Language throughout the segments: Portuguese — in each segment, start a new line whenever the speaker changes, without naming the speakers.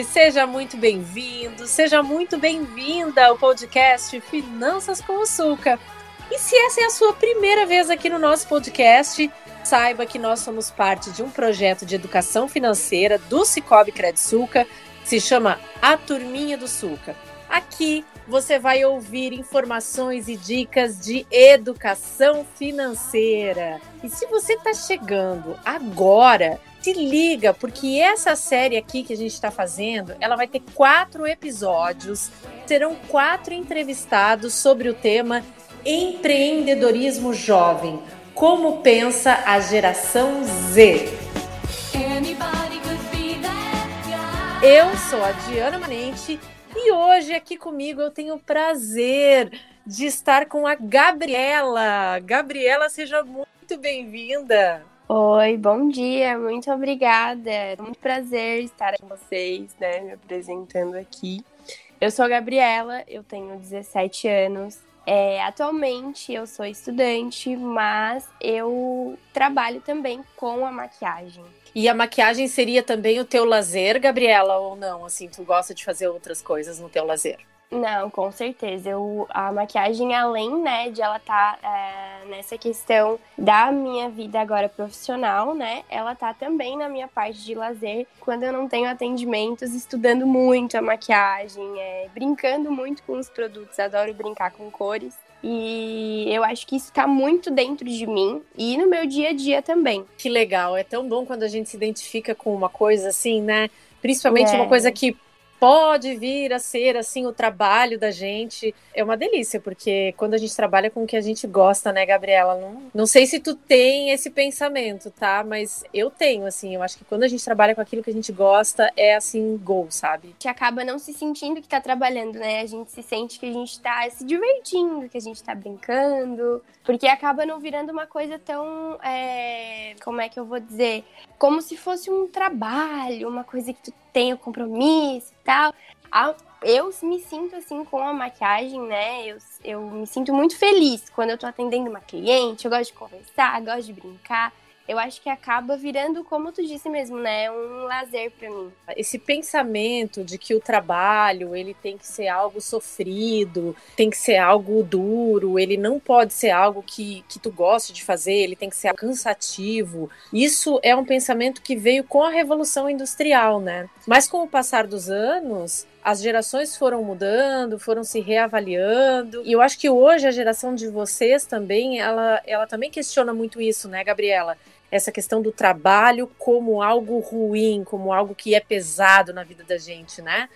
seja muito bem-vindo, seja muito bem-vinda ao podcast Finanças com o Suca. E se essa é a sua primeira vez aqui no nosso podcast, saiba que nós somos parte de um projeto de educação financeira do Cicobi Credsuca, se chama A Turminha do Suca. Aqui você vai ouvir informações e dicas de educação financeira. E se você está chegando agora, se liga, porque essa série aqui que a gente está fazendo, ela vai ter quatro episódios, serão quatro entrevistados sobre o tema empreendedorismo jovem. Como pensa a geração Z? Eu sou a Diana Manente e hoje aqui comigo eu tenho o prazer de estar com a Gabriela. Gabriela, seja muito bem-vinda.
Oi, bom dia, muito obrigada. É muito prazer estar com vocês, né, me apresentando aqui. Eu sou a Gabriela, eu tenho 17 anos. É, atualmente eu sou estudante, mas eu trabalho também com a maquiagem.
E a maquiagem seria também o teu lazer, Gabriela, ou não? Assim, tu gosta de fazer outras coisas no teu lazer?
Não, com certeza. Eu, a maquiagem, além né, de ela estar tá, é, nessa questão da minha vida agora profissional, né? Ela tá também na minha parte de lazer, quando eu não tenho atendimentos, estudando muito a maquiagem, é, brincando muito com os produtos. Adoro brincar com cores. E eu acho que isso está muito dentro de mim e no meu dia a dia também.
Que legal, é tão bom quando a gente se identifica com uma coisa assim, né? Principalmente é. uma coisa que pode vir a ser assim o trabalho da gente. É uma delícia, porque quando a gente trabalha com o que a gente gosta, né, Gabriela? Não, não sei se tu tem esse pensamento, tá? Mas eu tenho, assim, eu acho que quando a gente trabalha com aquilo que a gente gosta, é assim, gol, sabe? A
gente acaba não se sentindo que tá trabalhando, né? A gente se sente que a gente tá se divertindo, que a gente tá brincando, porque acaba não virando uma coisa tão. É... Como é que eu vou dizer? Como se fosse um trabalho, uma coisa que tu tem o compromisso e tal. Eu me sinto assim com a maquiagem, né? Eu, eu me sinto muito feliz quando eu tô atendendo uma cliente. Eu gosto de conversar, gosto de brincar eu acho que acaba virando, como tu disse mesmo, né, um lazer para mim.
Esse pensamento de que o trabalho, ele tem que ser algo sofrido, tem que ser algo duro, ele não pode ser algo que, que tu goste de fazer, ele tem que ser cansativo. Isso é um pensamento que veio com a revolução industrial, né? Mas com o passar dos anos, as gerações foram mudando, foram se reavaliando. E eu acho que hoje a geração de vocês também, ela, ela também questiona muito isso, né, Gabriela? Essa questão do trabalho como algo ruim, como algo que é pesado na vida da gente, né?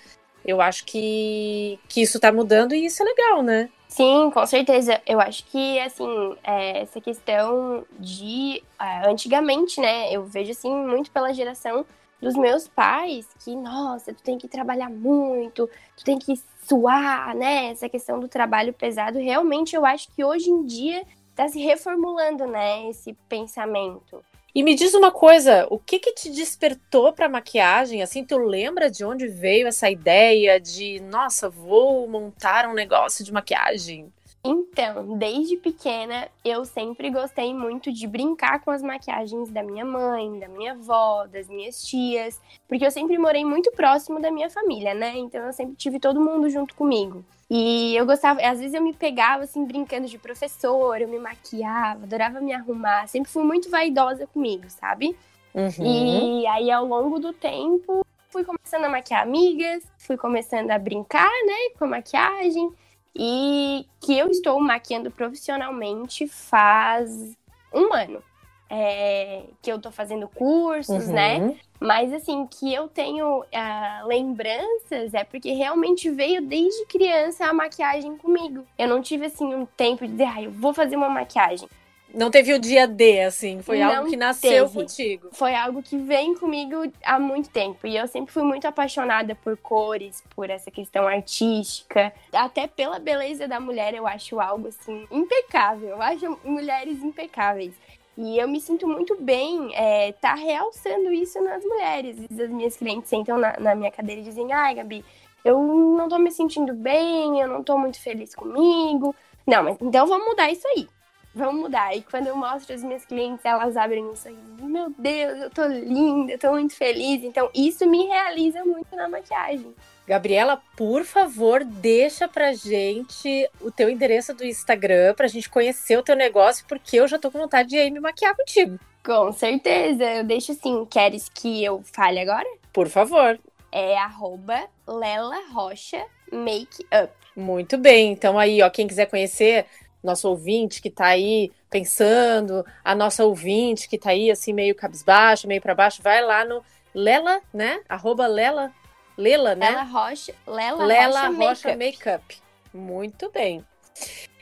Eu acho que, que isso tá mudando e isso é legal, né?
Sim, com certeza. Eu acho que, assim, é, essa questão de. É, antigamente, né? Eu vejo, assim, muito pela geração dos meus pais que, nossa, tu tem que trabalhar muito, tu tem que suar, né? Essa questão do trabalho pesado, realmente eu acho que hoje em dia tá se reformulando, né, esse pensamento.
E me diz uma coisa, o que que te despertou para maquiagem? Assim, tu lembra de onde veio essa ideia de, nossa, vou montar um negócio de maquiagem?
Então, desde pequena, eu sempre gostei muito de brincar com as maquiagens da minha mãe, da minha avó, das minhas tias, porque eu sempre morei muito próximo da minha família, né? Então eu sempre tive todo mundo junto comigo. E eu gostava, às vezes eu me pegava assim brincando de professor, eu me maquiava, adorava me arrumar, sempre fui muito vaidosa comigo, sabe? Uhum. E aí ao longo do tempo fui começando a maquiar amigas, fui começando a brincar, né, com a maquiagem e que eu estou maquiando profissionalmente faz um ano. É, que eu tô fazendo cursos, né? uhum. né? Mas assim, que eu tenho uh, lembranças é porque realmente veio desde criança a maquiagem comigo. Eu não tive assim um tempo de dizer, ah, eu vou fazer uma maquiagem.
Não teve o dia D, assim, foi não algo que nasceu teve. contigo.
Foi algo que vem comigo há muito tempo. E eu sempre fui muito apaixonada por cores, por essa questão artística. Até pela beleza da mulher, eu acho algo, assim, impecável. Eu acho mulheres impecáveis. E eu me sinto muito bem é, tá realçando isso nas mulheres. As minhas clientes sentam na, na minha cadeira e dizem, ai, Gabi, eu não tô me sentindo bem, eu não tô muito feliz comigo. Não, mas então vamos mudar isso aí. Vamos mudar. E quando eu mostro as minhas clientes, elas abrem um sorriso. Meu Deus, eu tô linda, eu tô muito feliz. Então, isso me realiza muito na maquiagem.
Gabriela, por favor, deixa pra gente o teu endereço do Instagram pra gente conhecer o teu negócio, porque eu já tô com vontade de ir me maquiar contigo.
Com certeza, eu deixo assim. Queres que eu fale agora?
Por favor.
É arroba Lela Rocha Makeup.
Muito bem, então aí, ó, quem quiser conhecer nosso ouvinte que tá aí pensando, a nossa ouvinte que tá aí assim meio cabisbaixo, meio para baixo, vai lá no Lela, né? Arroba Lela Lela, né?
Lela Rocha, Lela,
Lela Rocha, Rocha Makeup. Makeup. Muito bem.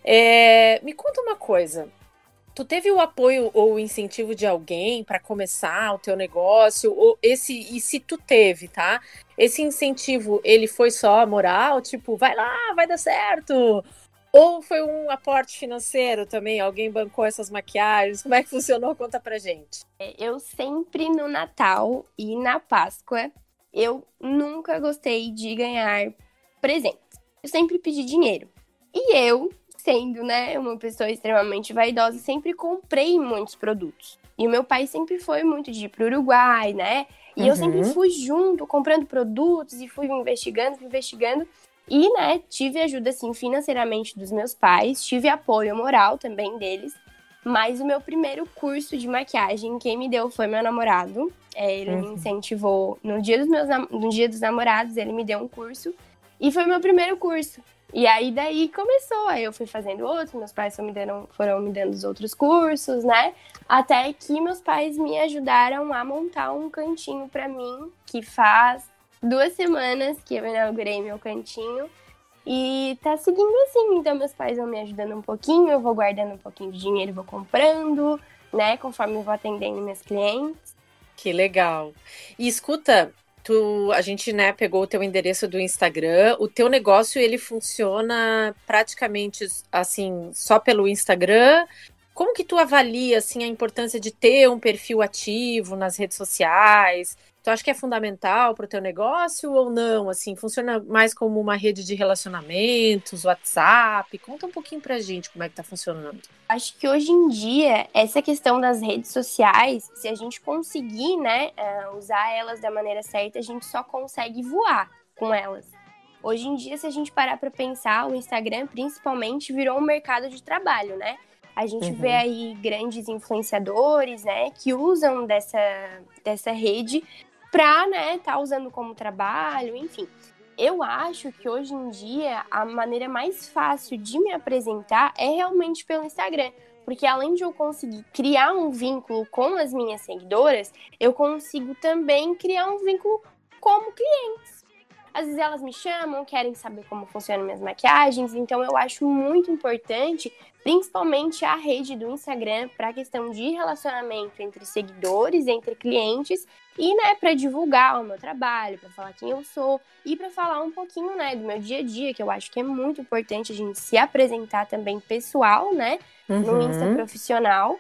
É, me conta uma coisa. Tu teve o apoio ou o incentivo de alguém para começar o teu negócio? Ou esse e se tu teve, tá? Esse incentivo, ele foi só moral, tipo, vai lá, vai dar certo? Ou foi um aporte financeiro também? Alguém bancou essas maquiagens? Como é que funcionou? Conta pra gente.
É, eu sempre no Natal e na Páscoa eu nunca gostei de ganhar presentes. Eu sempre pedi dinheiro. E eu, sendo, né, uma pessoa extremamente vaidosa, sempre comprei muitos produtos. E o meu pai sempre foi muito de ir pro Uruguai, né? E uhum. eu sempre uhum. fui junto, comprando produtos e fui investigando, fui investigando. E, né, tive ajuda, assim, financeiramente dos meus pais, tive apoio moral também deles. Mas o meu primeiro curso de maquiagem, quem me deu foi meu namorado. É, ele uhum. me incentivou no dia, dos meus, no dia dos namorados, ele me deu um curso. E foi meu primeiro curso. E aí daí começou, aí eu fui fazendo outros, meus pais foram me dando, foram me dando os outros cursos, né? Até que meus pais me ajudaram a montar um cantinho para mim, que faz duas semanas que eu inaugurei meu cantinho. E tá seguindo assim, então meus pais vão me ajudando um pouquinho, eu vou guardando um pouquinho de dinheiro, vou comprando, né, conforme eu vou atendendo meus clientes.
Que legal. E escuta, tu, a gente, né, pegou o teu endereço do Instagram, o teu negócio, ele funciona praticamente, assim, só pelo Instagram? Como que tu avalia, assim, a importância de ter um perfil ativo nas redes sociais? Tu acha que é fundamental para o teu negócio ou não? Assim, funciona mais como uma rede de relacionamentos, WhatsApp? Conta um pouquinho para a gente como é que está funcionando.
Acho que hoje em dia, essa questão das redes sociais, se a gente conseguir, né, é, usar elas da maneira certa, a gente só consegue voar com elas. Hoje em dia, se a gente parar para pensar, o Instagram principalmente virou um mercado de trabalho, né? A gente uhum. vê aí grandes influenciadores, né, que usam dessa, dessa rede para, né, tá usando como trabalho, enfim. Eu acho que hoje em dia a maneira mais fácil de me apresentar é realmente pelo Instagram. Porque além de eu conseguir criar um vínculo com as minhas seguidoras, eu consigo também criar um vínculo como clientes. Às vezes elas me chamam, querem saber como funcionam minhas maquiagens, então eu acho muito importante, principalmente a rede do Instagram, para a questão de relacionamento entre seguidores, entre clientes e, né, para divulgar o meu trabalho, para falar quem eu sou e para falar um pouquinho, né, do meu dia a dia, que eu acho que é muito importante a gente se apresentar também pessoal, né, uhum. no Insta profissional.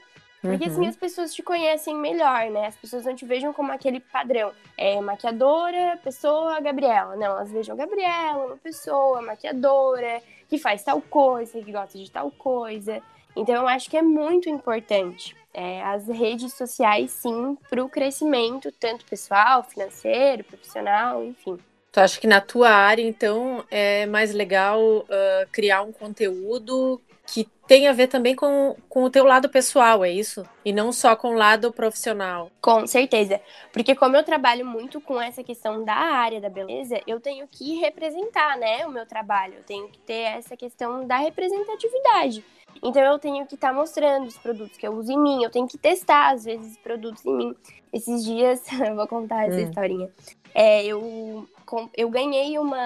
Porque assim, uhum. as pessoas te conhecem melhor, né? As pessoas não te vejam como aquele padrão. É maquiadora, pessoa, Gabriela. Não, elas vejam Gabriela, uma pessoa, maquiadora, que faz tal coisa, que gosta de tal coisa. Então eu acho que é muito importante é, as redes sociais, sim, para o crescimento, tanto pessoal, financeiro, profissional, enfim.
Tu acha que na tua área, então, é mais legal uh, criar um conteúdo que tem a ver também com, com o teu lado pessoal, é isso? E não só com o lado profissional.
Com certeza. Porque como eu trabalho muito com essa questão da área da beleza, eu tenho que representar, né, o meu trabalho. Eu tenho que ter essa questão da representatividade. Então eu tenho que estar tá mostrando os produtos que eu uso em mim, eu tenho que testar às vezes produtos em mim. Esses dias, eu vou contar essa hum. historinha. É, eu, eu ganhei uma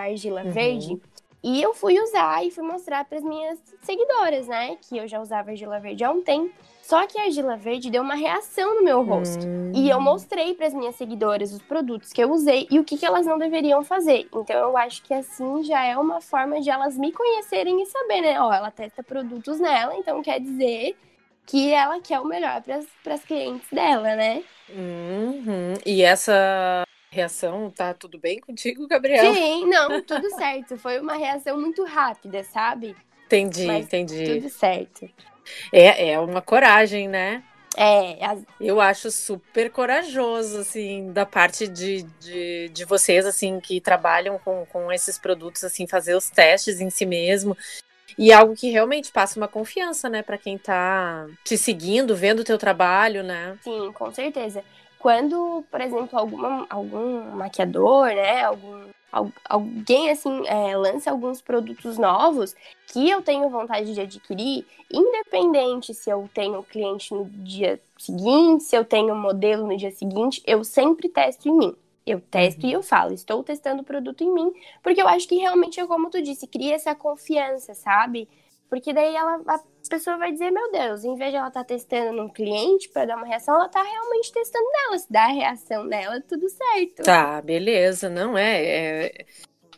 argila uhum. verde e eu fui usar e fui mostrar para as minhas seguidoras, né? Que eu já usava argila verde há um tempo. Só que a argila verde deu uma reação no meu rosto. Hum. E eu mostrei para as minhas seguidoras os produtos que eu usei e o que, que elas não deveriam fazer. Então eu acho que assim já é uma forma de elas me conhecerem e saber, né? Ó, ela testa produtos nela, então quer dizer que ela quer o melhor para as clientes dela, né?
Uhum. E essa reação, tá tudo bem contigo, Gabriel?
Sim, não, tudo certo. Foi uma reação muito rápida, sabe?
Entendi, Mas entendi.
Tudo certo.
É, é uma coragem, né?
É, as...
eu acho super corajoso, assim, da parte de, de, de vocês, assim, que trabalham com, com esses produtos, assim, fazer os testes em si mesmo. E algo que realmente passa uma confiança, né, para quem tá te seguindo, vendo o teu trabalho, né?
Sim, com certeza. Quando, por exemplo, alguma, algum maquiador, né, algum alguém assim é, lança alguns produtos novos que eu tenho vontade de adquirir, independente se eu tenho cliente no dia seguinte, se eu tenho modelo no dia seguinte, eu sempre testo em mim. Eu testo uhum. e eu falo, estou testando o produto em mim, porque eu acho que realmente é como tu disse, cria essa confiança, sabe? Porque daí ela, a pessoa vai dizer, meu Deus, em vez de ela estar tá testando num cliente para dar uma reação, ela está realmente testando nela. Se dá a reação dela, tudo certo.
Tá, beleza. Não é, é,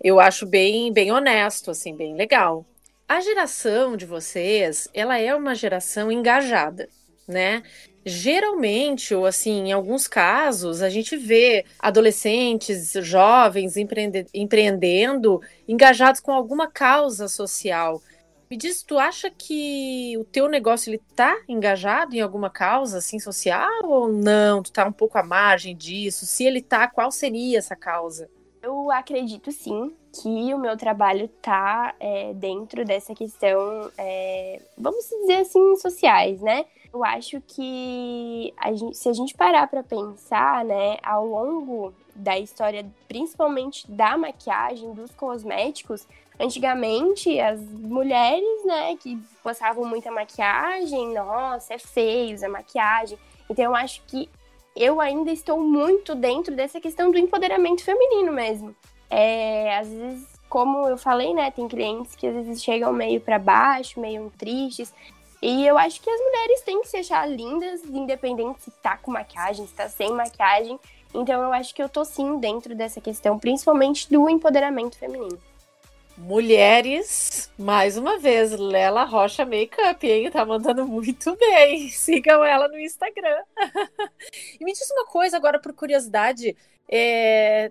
Eu acho bem, bem honesto, assim, bem legal. A geração de vocês, ela é uma geração engajada, né? Geralmente, ou assim, em alguns casos, a gente vê adolescentes, jovens empreende empreendendo, engajados com alguma causa social. Me diz, tu acha que o teu negócio ele tá engajado em alguma causa assim social ou não? Tu tá um pouco à margem disso? Se ele tá, qual seria essa causa?
Eu acredito sim que o meu trabalho tá é, dentro dessa questão, é, vamos dizer assim, sociais, né? Eu acho que a gente, se a gente parar para pensar, né, ao longo da história, principalmente da maquiagem, dos cosméticos, Antigamente, as mulheres, né, que passavam muita maquiagem, nossa, é feio usar maquiagem. Então, eu acho que eu ainda estou muito dentro dessa questão do empoderamento feminino mesmo. É, às vezes, como eu falei, né, tem clientes que às vezes chegam meio para baixo, meio tristes. E eu acho que as mulheres têm que se achar lindas, independente se tá com maquiagem, se tá sem maquiagem. Então eu acho que eu tô sim dentro dessa questão, principalmente do empoderamento feminino.
Mulheres, mais uma vez, Lela Rocha Makeup, hein? Tá mandando muito bem. Sigam ela no Instagram. e me diz uma coisa agora, por curiosidade. É...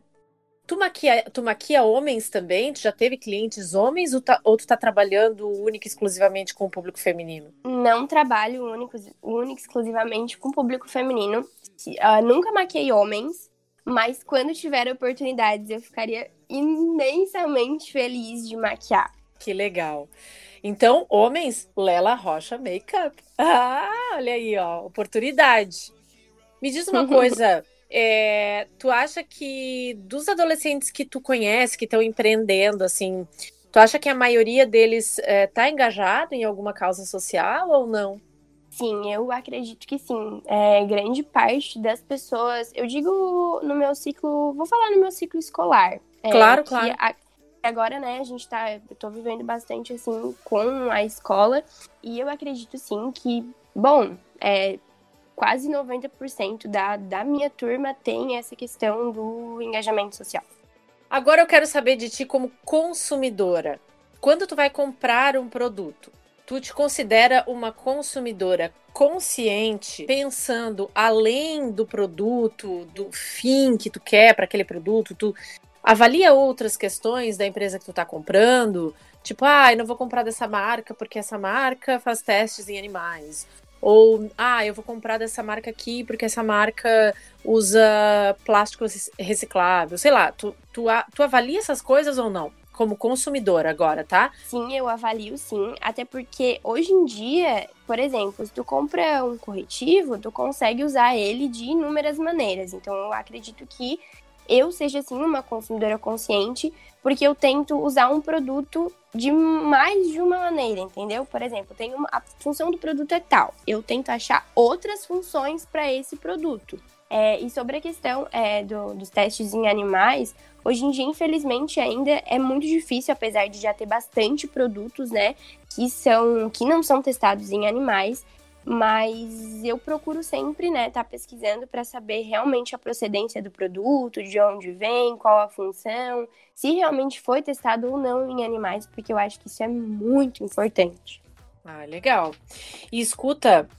Tu, maquia, tu maquia homens também? Tu já teve clientes homens ou, tá, ou tu tá trabalhando única e exclusivamente com o público feminino?
Não trabalho único, único exclusivamente com o público feminino. Uh, nunca maquiei homens, mas quando tiver oportunidades eu ficaria imensamente feliz de maquiar.
Que legal. Então, homens, Lela Rocha Makeup. Ah, olha aí, ó, oportunidade. Me diz uma coisa, é, tu acha que dos adolescentes que tu conhece, que estão empreendendo, assim, tu acha que a maioria deles está é, engajado em alguma causa social ou não?
Sim, eu acredito que sim. É, grande parte das pessoas, eu digo no meu ciclo, vou falar no meu ciclo escolar.
É, claro, claro. A,
agora, né, a gente tá, eu tô vivendo bastante assim com a escola e eu acredito sim que, bom, é, quase 90% da, da minha turma tem essa questão do engajamento social.
Agora eu quero saber de ti como consumidora. Quando tu vai comprar um produto, tu te considera uma consumidora consciente, pensando além do produto, do fim que tu quer para aquele produto, tu avalia outras questões da empresa que tu está comprando, tipo, ah, eu não vou comprar dessa marca porque essa marca faz testes em animais. Ou, ah, eu vou comprar dessa marca aqui porque essa marca usa plástico reciclável. Sei lá, tu, tu, tu avalia essas coisas ou não? como consumidor agora, tá?
Sim, eu avalio sim, até porque hoje em dia, por exemplo, se tu compra um corretivo, tu consegue usar ele de inúmeras maneiras. Então eu acredito que eu seja assim uma consumidora consciente, porque eu tento usar um produto de mais de uma maneira, entendeu? Por exemplo, tem uma, a função do produto é tal, eu tento achar outras funções para esse produto. É, e sobre a questão é, do, dos testes em animais, hoje em dia, infelizmente, ainda é muito difícil, apesar de já ter bastante produtos, né, que são que não são testados em animais. Mas eu procuro sempre, né, estar tá pesquisando para saber realmente a procedência do produto, de onde vem, qual a função, se realmente foi testado ou não em animais, porque eu acho que isso é muito importante.
Ah, legal. E escuta,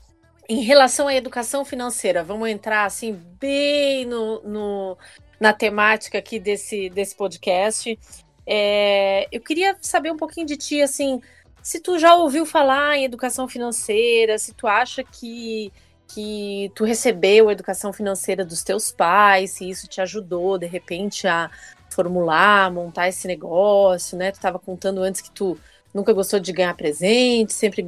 em relação à educação financeira, vamos entrar assim bem no, no na temática aqui desse, desse podcast. É, eu queria saber um pouquinho de ti, assim, se tu já ouviu falar em educação financeira, se tu acha que que tu recebeu a educação financeira dos teus pais, se isso te ajudou de repente a formular, montar esse negócio, né? Tu estava contando antes que tu nunca gostou de ganhar presente, sempre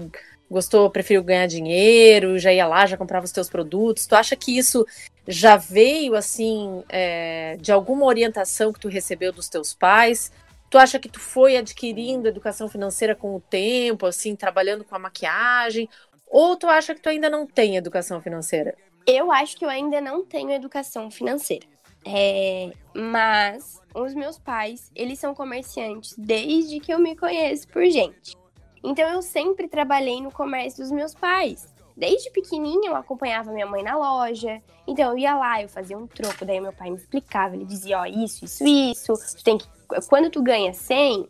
gostou, preferiu ganhar dinheiro, já ia lá, já comprava os teus produtos. Tu acha que isso já veio assim é, de alguma orientação que tu recebeu dos teus pais? Tu acha que tu foi adquirindo educação financeira com o tempo, assim, trabalhando com a maquiagem? Ou tu acha que tu ainda não tem educação financeira?
Eu acho que eu ainda não tenho educação financeira. É, mas os meus pais, eles são comerciantes desde que eu me conheço por gente. Então eu sempre trabalhei no comércio dos meus pais. Desde pequenininha eu acompanhava minha mãe na loja. Então eu ia lá, eu fazia um troco, daí meu pai me explicava, ele dizia, ó, isso, isso, isso. Tu tem que quando tu ganha 100,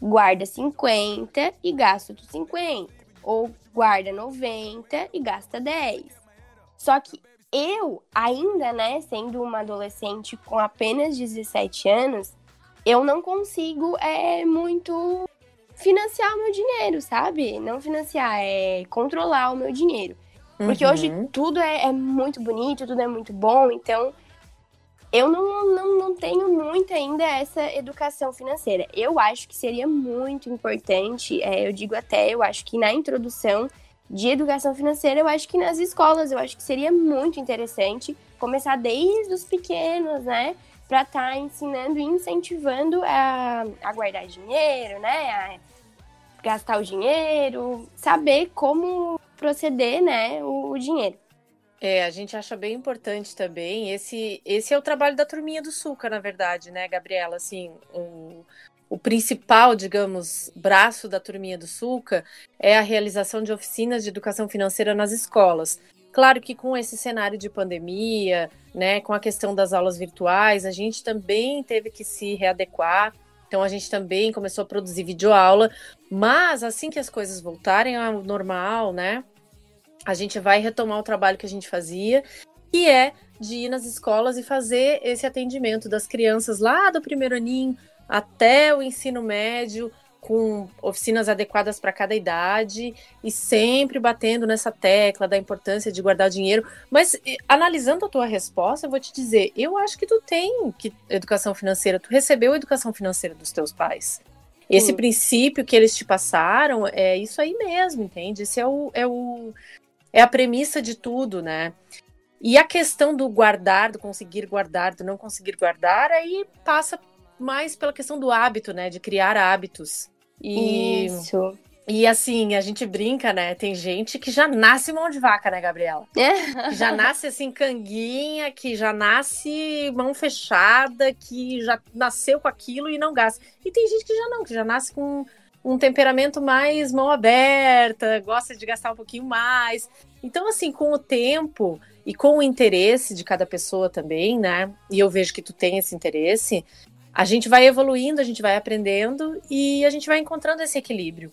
guarda 50 e gasta os 50 ou guarda 90 e gasta 10. Só que eu, ainda, né, sendo uma adolescente com apenas 17 anos, eu não consigo é muito financiar o meu dinheiro, sabe? Não financiar, é controlar o meu dinheiro. Porque uhum. hoje tudo é, é, muito bonito, tudo é muito bom, então eu não, não, não tenho muito ainda essa educação financeira. Eu acho que seria muito importante, é, eu digo até, eu acho que na introdução de educação financeira, eu acho que nas escolas, eu acho que seria muito interessante começar desde os pequenos, né? Para estar tá ensinando e incentivando a, a guardar dinheiro, né? A gastar o dinheiro, saber como proceder, né? o, o dinheiro.
É, a gente acha bem importante também. Esse, esse é o trabalho da turminha do Suca, na verdade, né, Gabriela? Assim, o, o principal, digamos, braço da turminha do Suca é a realização de oficinas de educação financeira nas escolas. Claro que com esse cenário de pandemia, né, com a questão das aulas virtuais, a gente também teve que se readequar. Então a gente também começou a produzir videoaula, mas assim que as coisas voltarem ao normal, né, a gente vai retomar o trabalho que a gente fazia, que é de ir nas escolas e fazer esse atendimento das crianças lá do primeiro aninho até o ensino médio, com oficinas adequadas para cada idade e sempre batendo nessa tecla da importância de guardar dinheiro. Mas analisando a tua resposta, eu vou te dizer, eu acho que tu tem que educação financeira, tu recebeu educação financeira dos teus pais. Esse princípio que eles te passaram é isso aí mesmo, entende? Esse é o, é o, é a premissa de tudo, né? E a questão do guardar, do conseguir guardar, do não conseguir guardar, aí passa mais pela questão do hábito, né? De criar hábitos.
E, Isso.
E assim, a gente brinca, né? Tem gente que já nasce mão de vaca, né, Gabriela? É. já nasce assim, canguinha, que já nasce mão fechada, que já nasceu com aquilo e não gasta. E tem gente que já não, que já nasce com um temperamento mais mão aberta, gosta de gastar um pouquinho mais. Então, assim, com o tempo e com o interesse de cada pessoa também, né? E eu vejo que tu tem esse interesse, a gente vai evoluindo, a gente vai aprendendo e a gente vai encontrando esse equilíbrio.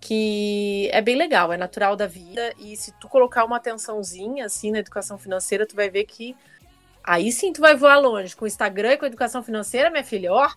Que é bem legal, é natural da vida. E se tu colocar uma atençãozinha assim na educação financeira, tu vai ver que aí sim tu vai voar longe. Com o Instagram e com a educação financeira, minha filha, ó,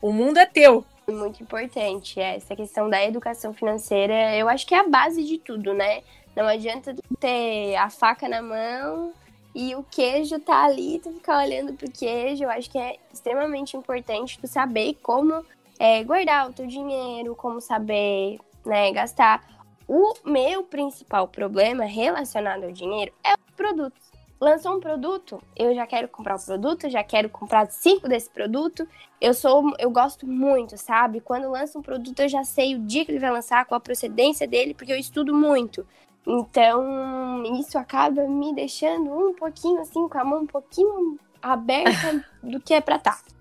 o mundo é teu
muito importante. Essa questão da educação financeira, eu acho que é a base de tudo, né? Não adianta ter a faca na mão e o queijo tá ali, tu ficar olhando pro queijo. Eu acho que é extremamente importante tu saber como é, guardar o teu dinheiro, como saber né, gastar. O meu principal problema relacionado ao dinheiro é os produtos lançou um produto, eu já quero comprar o produto, já quero comprar cinco desse produto. Eu sou, eu gosto muito, sabe? Quando lança um produto, eu já sei o dia que ele vai lançar, qual a procedência dele, porque eu estudo muito. Então, isso acaba me deixando um pouquinho assim, com a mão um pouquinho aberta do que é pra estar.
Tá.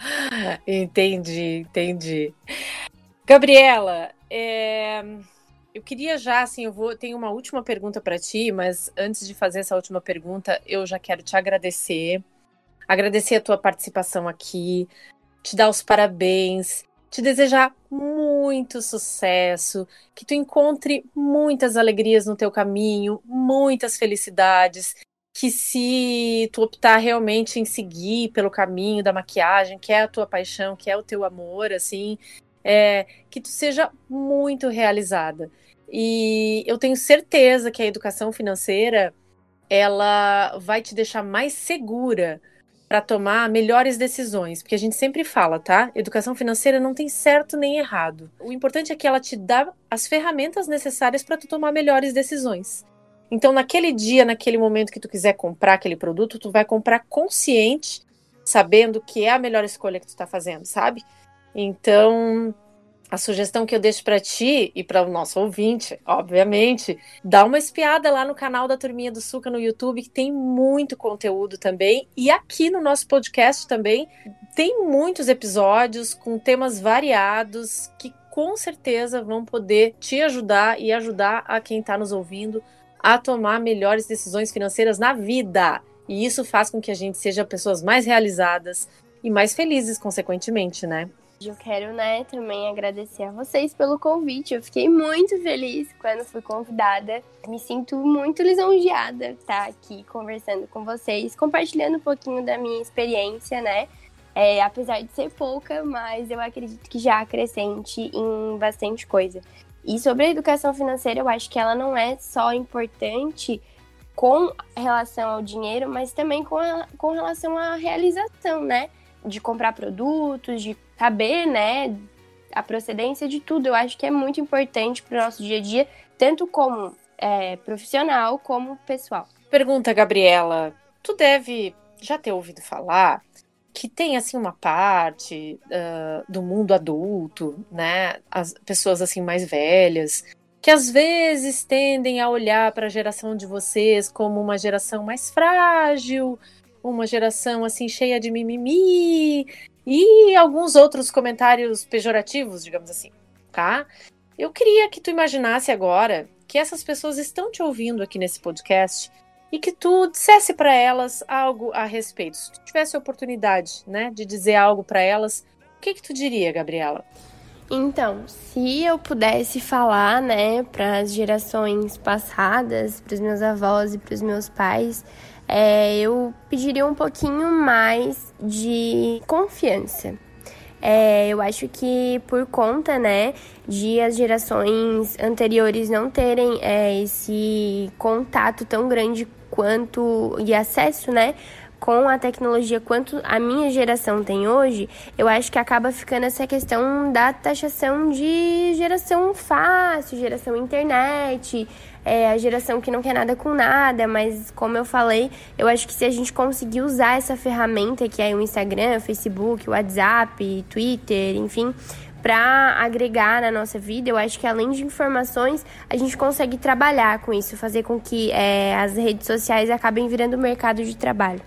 Entendi, entendi. Gabriela, é eu queria já, assim, eu vou tenho uma última pergunta para ti, mas antes de fazer essa última pergunta, eu já quero te agradecer, agradecer a tua participação aqui, te dar os parabéns, te desejar muito sucesso, que tu encontre muitas alegrias no teu caminho, muitas felicidades, que se tu optar realmente em seguir pelo caminho da maquiagem, que é a tua paixão, que é o teu amor, assim, é que tu seja muito realizada. E eu tenho certeza que a educação financeira ela vai te deixar mais segura para tomar melhores decisões, porque a gente sempre fala, tá? Educação financeira não tem certo nem errado. O importante é que ela te dá as ferramentas necessárias para tu tomar melhores decisões. Então, naquele dia, naquele momento que tu quiser comprar aquele produto, tu vai comprar consciente, sabendo que é a melhor escolha que tu está fazendo, sabe? Então, a sugestão que eu deixo para ti e para o nosso ouvinte, obviamente, dá uma espiada lá no canal da Turminha do Suca no YouTube, que tem muito conteúdo também. E aqui no nosso podcast também tem muitos episódios com temas variados que com certeza vão poder te ajudar e ajudar a quem está nos ouvindo a tomar melhores decisões financeiras na vida. E isso faz com que a gente seja pessoas mais realizadas e mais felizes, consequentemente, né?
Eu quero, né, também agradecer a vocês pelo convite. Eu fiquei muito feliz quando fui convidada. Me sinto muito lisonjeada estar aqui conversando com vocês, compartilhando um pouquinho da minha experiência, né? É, apesar de ser pouca, mas eu acredito que já acrescente em bastante coisa. E sobre a educação financeira, eu acho que ela não é só importante com relação ao dinheiro, mas também com, a, com relação à realização, né? De comprar produtos, de saber, né, a procedência de tudo. Eu acho que é muito importante para o nosso dia a dia, tanto como é, profissional como pessoal.
Pergunta, Gabriela. Tu deve já ter ouvido falar que tem assim uma parte uh, do mundo adulto, né? As pessoas assim mais velhas que às vezes tendem a olhar para a geração de vocês como uma geração mais frágil, uma geração assim cheia de mimimi, e alguns outros comentários pejorativos, digamos assim, tá? Eu queria que tu imaginasse agora que essas pessoas estão te ouvindo aqui nesse podcast e que tu dissesse para elas algo a respeito. Se tu tivesse a oportunidade, né, de dizer algo para elas, o que que tu diria, Gabriela?
Então, se eu pudesse falar, né, para as gerações passadas, para os meus avós e para os meus pais, é, eu pediria um pouquinho mais de confiança. É, eu acho que por conta, né, de as gerações anteriores não terem é, esse contato tão grande quanto e acesso, né, com a tecnologia quanto a minha geração tem hoje, eu acho que acaba ficando essa questão da taxação de geração fácil, geração internet, é, a geração que não quer nada com nada, mas como eu falei, eu acho que se a gente conseguir usar essa ferramenta que é o Instagram, o Facebook, o WhatsApp, Twitter, enfim, para agregar na nossa vida, eu acho que além de informações, a gente consegue trabalhar com isso, fazer com que é, as redes sociais acabem virando mercado de trabalho.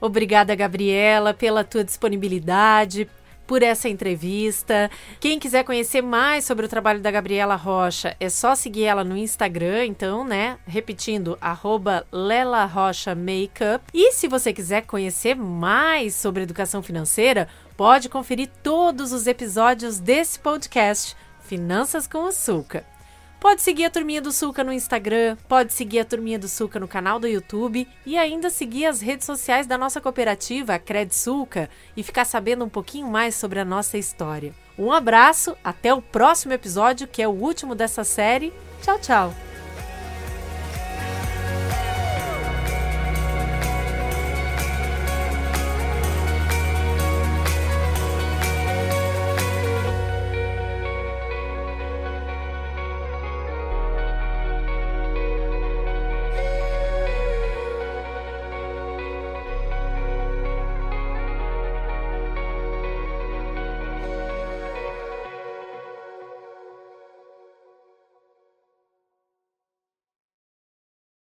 Obrigada, Gabriela, pela tua disponibilidade, por essa entrevista. Quem quiser conhecer mais sobre o trabalho da Gabriela Rocha, é só seguir ela no Instagram, então, né? Repetindo, arroba Lela Rocha Makeup. E se você quiser conhecer mais sobre educação financeira, pode conferir todos os episódios desse podcast, Finanças com Suca. Pode seguir a Turminha do Sulca no Instagram, pode seguir a Turminha do Sulca no canal do YouTube e ainda seguir as redes sociais da nossa cooperativa, a Cred Sulca, e ficar sabendo um pouquinho mais sobre a nossa história. Um abraço, até o próximo episódio, que é o último dessa série. Tchau, tchau!